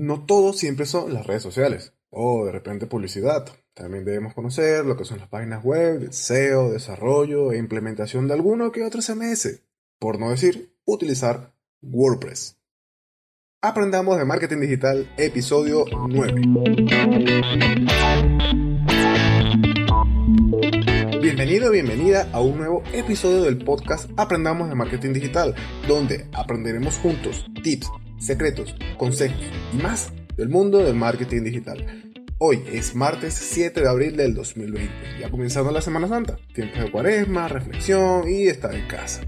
No todo siempre son las redes sociales o de repente publicidad. También debemos conocer lo que son las páginas web, SEO, desarrollo e implementación de alguno que otro CMS. Por no decir, utilizar WordPress. Aprendamos de marketing digital, episodio 9. Bienvenido, bienvenida a un nuevo episodio del podcast Aprendamos de Marketing Digital, donde aprenderemos juntos tips, secretos, consejos y más del mundo del marketing digital. Hoy es martes 7 de abril del 2020, ya comenzando la Semana Santa, tiempo de cuaresma, reflexión y estar en casa.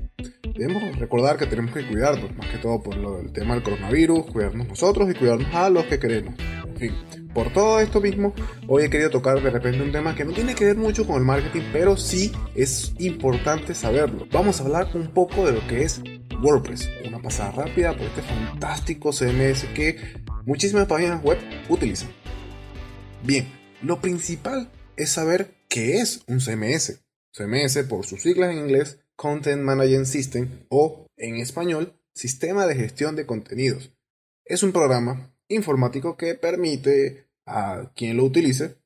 Debemos recordar que tenemos que cuidarnos, más que todo por lo del tema del coronavirus, cuidarnos nosotros y cuidarnos a los que queremos. En fin, por todo esto mismo, hoy he querido tocar de repente un tema que no tiene que ver mucho con el marketing, pero sí es importante saberlo. Vamos a hablar un poco de lo que es WordPress, una pasada rápida por este fantástico CMS que muchísimas páginas web utilizan. Bien, lo principal es saber qué es un CMS. CMS por sus siglas en inglés, Content Management System o en español, Sistema de Gestión de Contenidos. Es un programa informático que permite a quien lo utilice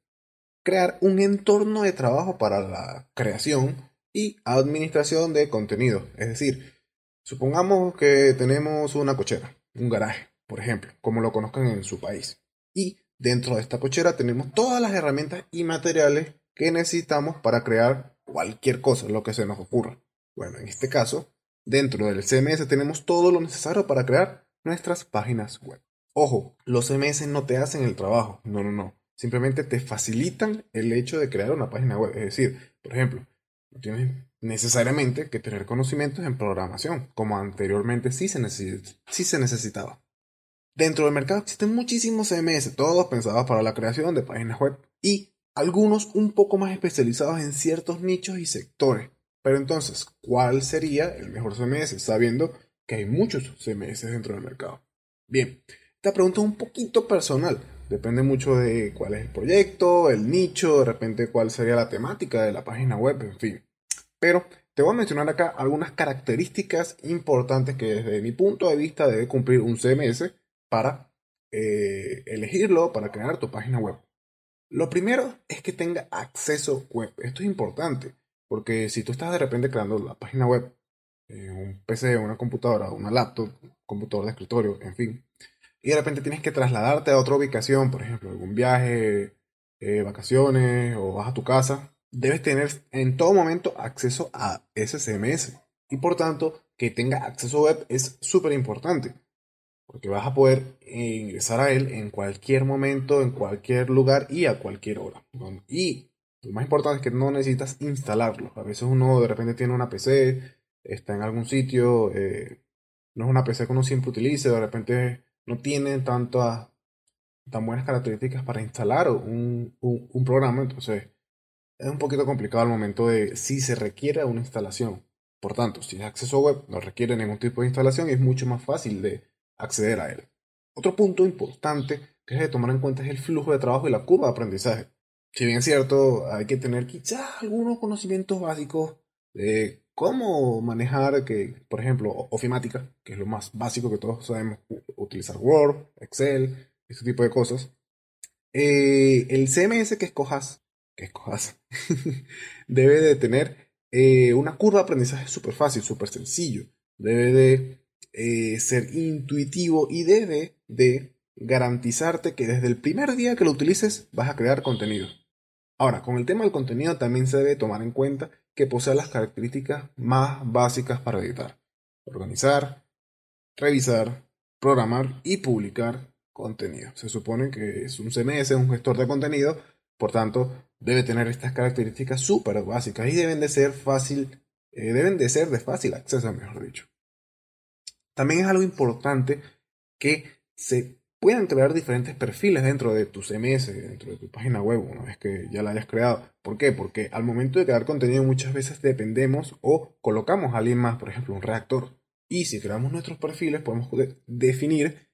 crear un entorno de trabajo para la creación y administración de contenido. Es decir, supongamos que tenemos una cochera, un garaje, por ejemplo, como lo conozcan en su país. Y Dentro de esta cochera tenemos todas las herramientas y materiales que necesitamos para crear cualquier cosa, lo que se nos ocurra. Bueno, en este caso, dentro del CMS tenemos todo lo necesario para crear nuestras páginas web. Ojo, los CMS no te hacen el trabajo, no, no, no. Simplemente te facilitan el hecho de crear una página web. Es decir, por ejemplo, tienes necesariamente que tener conocimientos en programación, como anteriormente sí se, sí se necesitaba. Dentro del mercado existen muchísimos CMS, todos pensados para la creación de páginas web y algunos un poco más especializados en ciertos nichos y sectores. Pero entonces, ¿cuál sería el mejor CMS sabiendo que hay muchos CMS dentro del mercado? Bien, esta pregunta es un poquito personal. Depende mucho de cuál es el proyecto, el nicho, de repente cuál sería la temática de la página web, en fin. Pero te voy a mencionar acá algunas características importantes que desde mi punto de vista debe cumplir un CMS para eh, elegirlo, para crear tu página web. Lo primero es que tenga acceso web. Esto es importante, porque si tú estás de repente creando la página web en un PC, una computadora, una laptop, computador de escritorio, en fin, y de repente tienes que trasladarte a otra ubicación, por ejemplo, algún viaje, eh, vacaciones o vas a tu casa, debes tener en todo momento acceso a ese CMS. Y por tanto, que tenga acceso web es súper importante porque vas a poder ingresar a él en cualquier momento, en cualquier lugar y a cualquier hora. Y lo más importante es que no necesitas instalarlo. A veces uno de repente tiene una PC, está en algún sitio, eh, no es una PC que uno siempre utilice, de repente no tiene tantas tan buenas características para instalar un, un programa, entonces es un poquito complicado al momento de si se requiere una instalación. Por tanto, si es acceso web, no requiere ningún tipo de instalación y es mucho más fácil de acceder a él. Otro punto importante que es de tomar en cuenta es el flujo de trabajo y la curva de aprendizaje. Si bien es cierto, hay que tener quizás algunos conocimientos básicos de cómo manejar, que, por ejemplo, ofimática, que es lo más básico que todos sabemos, utilizar Word, Excel, este tipo de cosas. Eh, el CMS que escojas, que escojas, debe de tener eh, una curva de aprendizaje súper fácil, súper sencillo. Debe de eh, ser intuitivo y debe de garantizarte que desde el primer día que lo utilices vas a crear contenido. Ahora, con el tema del contenido también se debe tomar en cuenta que posee las características más básicas para editar. Organizar, revisar, programar y publicar contenido. Se supone que es un CMS, un gestor de contenido, por tanto, debe tener estas características súper básicas y deben de ser fácil, eh, deben de ser de fácil acceso, mejor dicho. También es algo importante que se puedan crear diferentes perfiles dentro de tu CMS, dentro de tu página web, una vez que ya la hayas creado. ¿Por qué? Porque al momento de crear contenido muchas veces dependemos o colocamos a alguien más, por ejemplo, un reactor. Y si creamos nuestros perfiles, podemos definir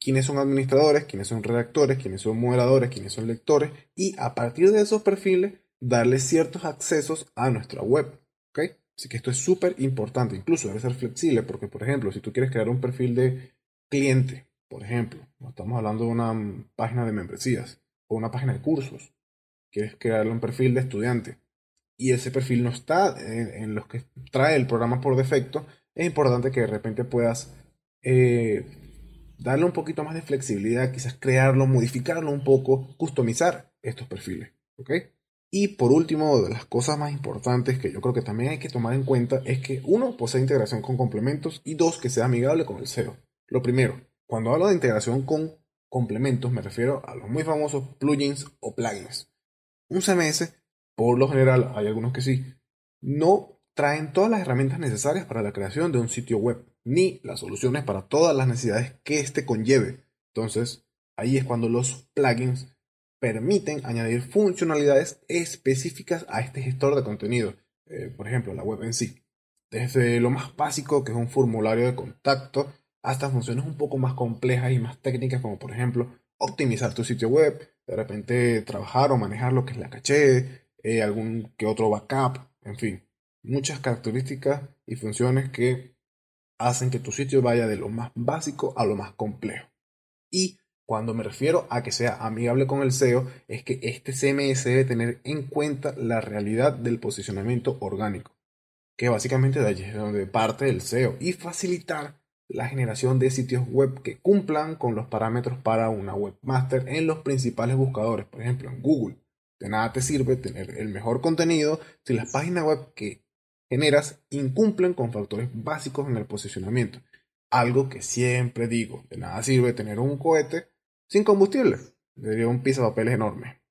quiénes son administradores, quiénes son redactores, quiénes son moderadores, quiénes son lectores, y a partir de esos perfiles, darle ciertos accesos a nuestra web. ¿ok? Así que esto es súper importante, incluso debe ser flexible, porque por ejemplo, si tú quieres crear un perfil de cliente por ejemplo, estamos hablando de una página de membresías o una página de cursos, quieres crearle un perfil de estudiante y ese perfil no está en, los que trae el programa por defecto, es importante que de repente puedas eh, darle un poquito más de flexibilidad, quizás crearlo, modificarlo un poco, customizar estos perfiles. Y por último, de las cosas más importantes que yo creo que también hay que tomar en cuenta es que uno, posee integración con complementos y dos, que sea amigable con el SEO. Lo primero, cuando hablo de integración con complementos me refiero a los muy famosos plugins o plugins. Un CMS, por lo general, hay algunos que sí, no traen todas las herramientas necesarias para la creación de un sitio web, ni las soluciones para todas las necesidades que éste conlleve. Entonces, ahí es cuando los plugins permiten añadir funcionalidades específicas a este gestor de contenido, eh, por ejemplo, la web en sí. Desde lo más básico, que es un formulario de contacto, hasta funciones un poco más complejas y más técnicas, como por ejemplo optimizar tu sitio web, de repente trabajar o manejar lo que es la caché, eh, algún que otro backup, en fin, muchas características y funciones que hacen que tu sitio vaya de lo más básico a lo más complejo. Y cuando me refiero a que sea amigable con el SEO, es que este CMS debe tener en cuenta la realidad del posicionamiento orgánico, que básicamente es donde parte el SEO, y facilitar la generación de sitios web que cumplan con los parámetros para una webmaster en los principales buscadores, por ejemplo en Google. De nada te sirve tener el mejor contenido si las páginas web que generas incumplen con factores básicos en el posicionamiento. Algo que siempre digo, de nada sirve tener un cohete sin combustible. Sería un piso de papeles enorme.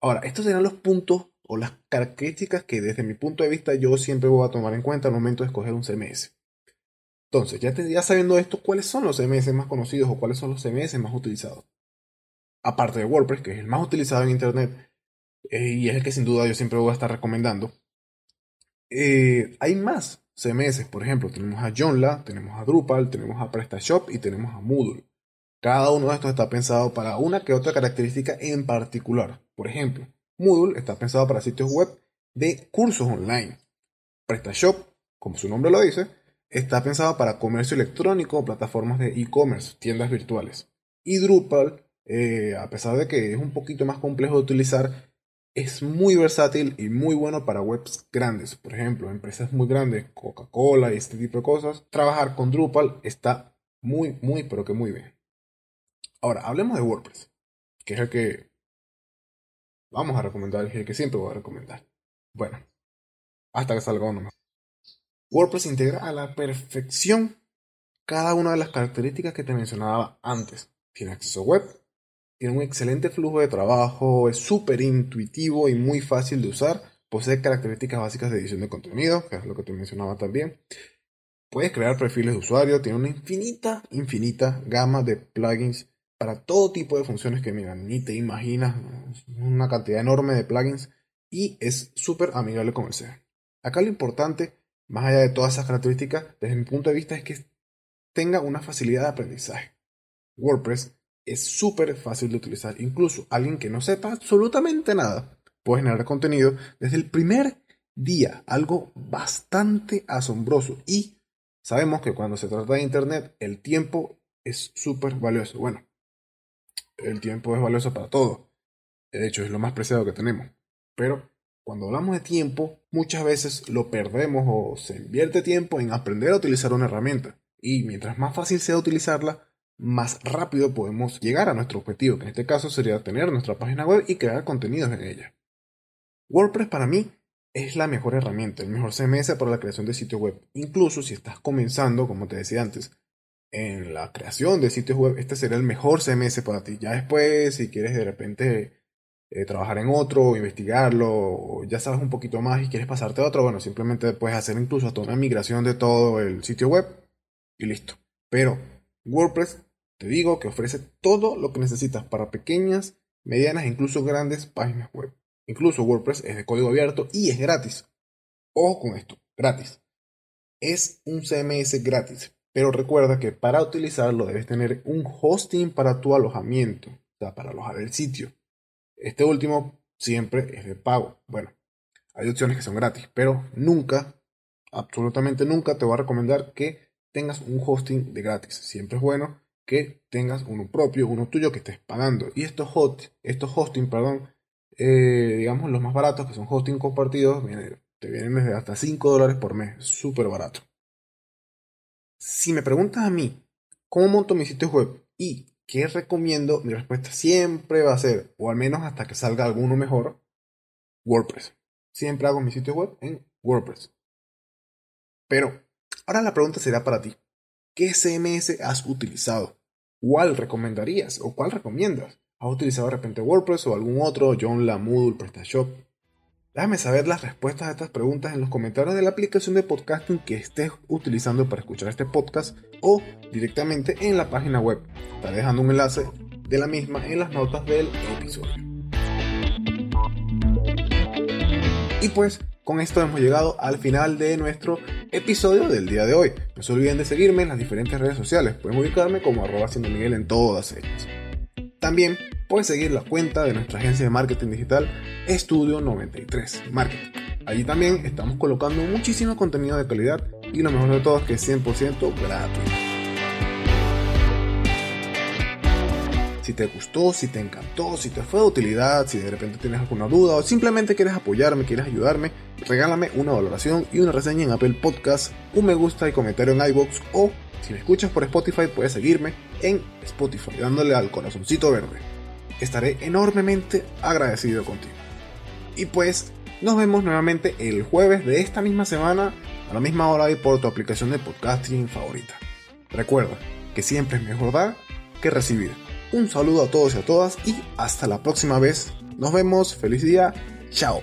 Ahora, estos serán los puntos o las características que desde mi punto de vista yo siempre voy a tomar en cuenta al momento de escoger un CMS. Entonces, ya, sabiendo esto, ¿cuáles son los CMS más conocidos o cuáles son los CMS más utilizados? Aparte de WordPress, que es el más utilizado en Internet eh, y es el que sin duda yo siempre voy a estar recomendando, eh, hay más CMS. Por ejemplo, tenemos a Joomla, tenemos a Drupal, tenemos a PrestaShop y tenemos a Moodle. Cada uno de estos está pensado para una que otra característica en particular. Por ejemplo, Moodle está pensado para sitios web de cursos online. PrestaShop, como su nombre lo dice, está pensado para comercio electrónico, plataformas de e-commerce, tiendas virtuales. Y Drupal, eh, a pesar de que es un poquito más complejo de utilizar, es muy versátil y muy bueno para webs grandes. Por ejemplo, empresas muy grandes, Coca-Cola y este tipo de cosas. Trabajar con Drupal está muy, muy, pero que muy bien. Ahora, hablemos de WordPress, que es el que vamos a recomendar, es el que siempre voy a recomendar. Bueno, hasta que salga uno más. WordPress integra a la perfección cada una de las características que te mencionaba antes. Tiene acceso web, tiene un excelente flujo de trabajo, es súper intuitivo y muy fácil de usar, posee características básicas de edición de contenido, que es lo que te mencionaba también. Puedes crear perfiles de usuario, tiene una infinita, infinita gama de plugins para todo tipo de funciones que, mira, ni te imaginas, una cantidad enorme de plugins y es súper amigable con el SEO. Acá lo importante más allá de todas esas características, desde mi punto de vista es que tenga una facilidad de aprendizaje. WordPress es súper fácil de utilizar. Incluso alguien que no sepa absolutamente nada puede generar contenido desde el primer día. Algo bastante asombroso. Y sabemos que cuando se trata de Internet, el tiempo es súper valioso. Bueno, el tiempo es valioso para todo. De hecho, es lo más preciado que tenemos. Pero cuando hablamos de tiempo, muchas veces lo perdemos o se invierte tiempo en aprender a utilizar una herramienta. Y mientras más fácil sea utilizarla, más rápido podemos llegar a nuestro objetivo, que en este caso sería tener nuestra página web y crear contenidos en ella. WordPress para mí es la mejor herramienta, el mejor CMS para la creación de sitios web. Incluso si estás comenzando, como te decía antes, en la creación de sitios web, este sería el mejor CMS para ti. Ya después, si quieres de repente eh, trabajar en otro, investigarlo, o ya sabes un poquito más y quieres pasarte a otro, bueno, simplemente puedes hacer incluso hasta una migración de todo el sitio web y listo. Pero WordPress, te digo que ofrece todo lo que necesitas para pequeñas, medianas e incluso grandes páginas web. Incluso WordPress es de código abierto y es gratis. Ojo con esto, gratis. Es un CMS gratis, pero recuerda que para utilizarlo debes tener un hosting para tu alojamiento, o sea, para alojar el sitio. Este último siempre es de pago. Bueno, hay opciones que son gratis, pero nunca, absolutamente nunca te voy a recomendar que tengas un hosting de gratis. Siempre es bueno que tengas uno propio, uno tuyo que estés pagando. Y estos, hot, estos hosting, perdón, eh, digamos los más baratos, que son hosting compartidos, te vienen desde hasta 5 dólares por mes, súper barato. Si me preguntas a mí, ¿cómo monto mi sitio web? Y ¿qué recomiendo? Mi respuesta siempre va a ser, o al menos hasta que salga alguno mejor, WordPress. Siempre hago mi sitio web en WordPress. Pero ahora la pregunta será para ti. ¿Qué CMS has utilizado? ¿Cuál recomendarías o cuál recomiendas? ¿Has utilizado de repente WordPress o algún otro, Joomla, Moodle, PrestaShop? Déjame saber las respuestas a estas preguntas en los comentarios de la aplicación de podcasting que estés utilizando para escuchar este podcast o directamente en la página web. Estaré dejando un enlace de la misma en las notas del episodio. Y pues con esto hemos llegado al final de nuestro episodio del día de hoy. No se olviden de seguirme en las diferentes redes sociales. Pueden ubicarme como arroba Miguel en todas ellas. También puedes seguir la cuenta de nuestra agencia de marketing digital Estudio 93 Marketing. Allí también estamos colocando muchísimo contenido de calidad y lo mejor de todo es que es 100% gratuito. Si te gustó, si te encantó, si te fue de utilidad, si de repente tienes alguna duda o simplemente quieres apoyarme, quieres ayudarme, regálame una valoración y una reseña en Apple Podcast, un me gusta y comentario en iBox o si me escuchas por Spotify puedes seguirme en Spotify dándole al corazoncito verde. Estaré enormemente agradecido contigo. Y pues nos vemos nuevamente el jueves de esta misma semana a la misma hora y por tu aplicación de podcasting favorita. Recuerda que siempre es mejor dar que recibir. Un saludo a todos y a todas y hasta la próxima vez. Nos vemos, feliz día, chao.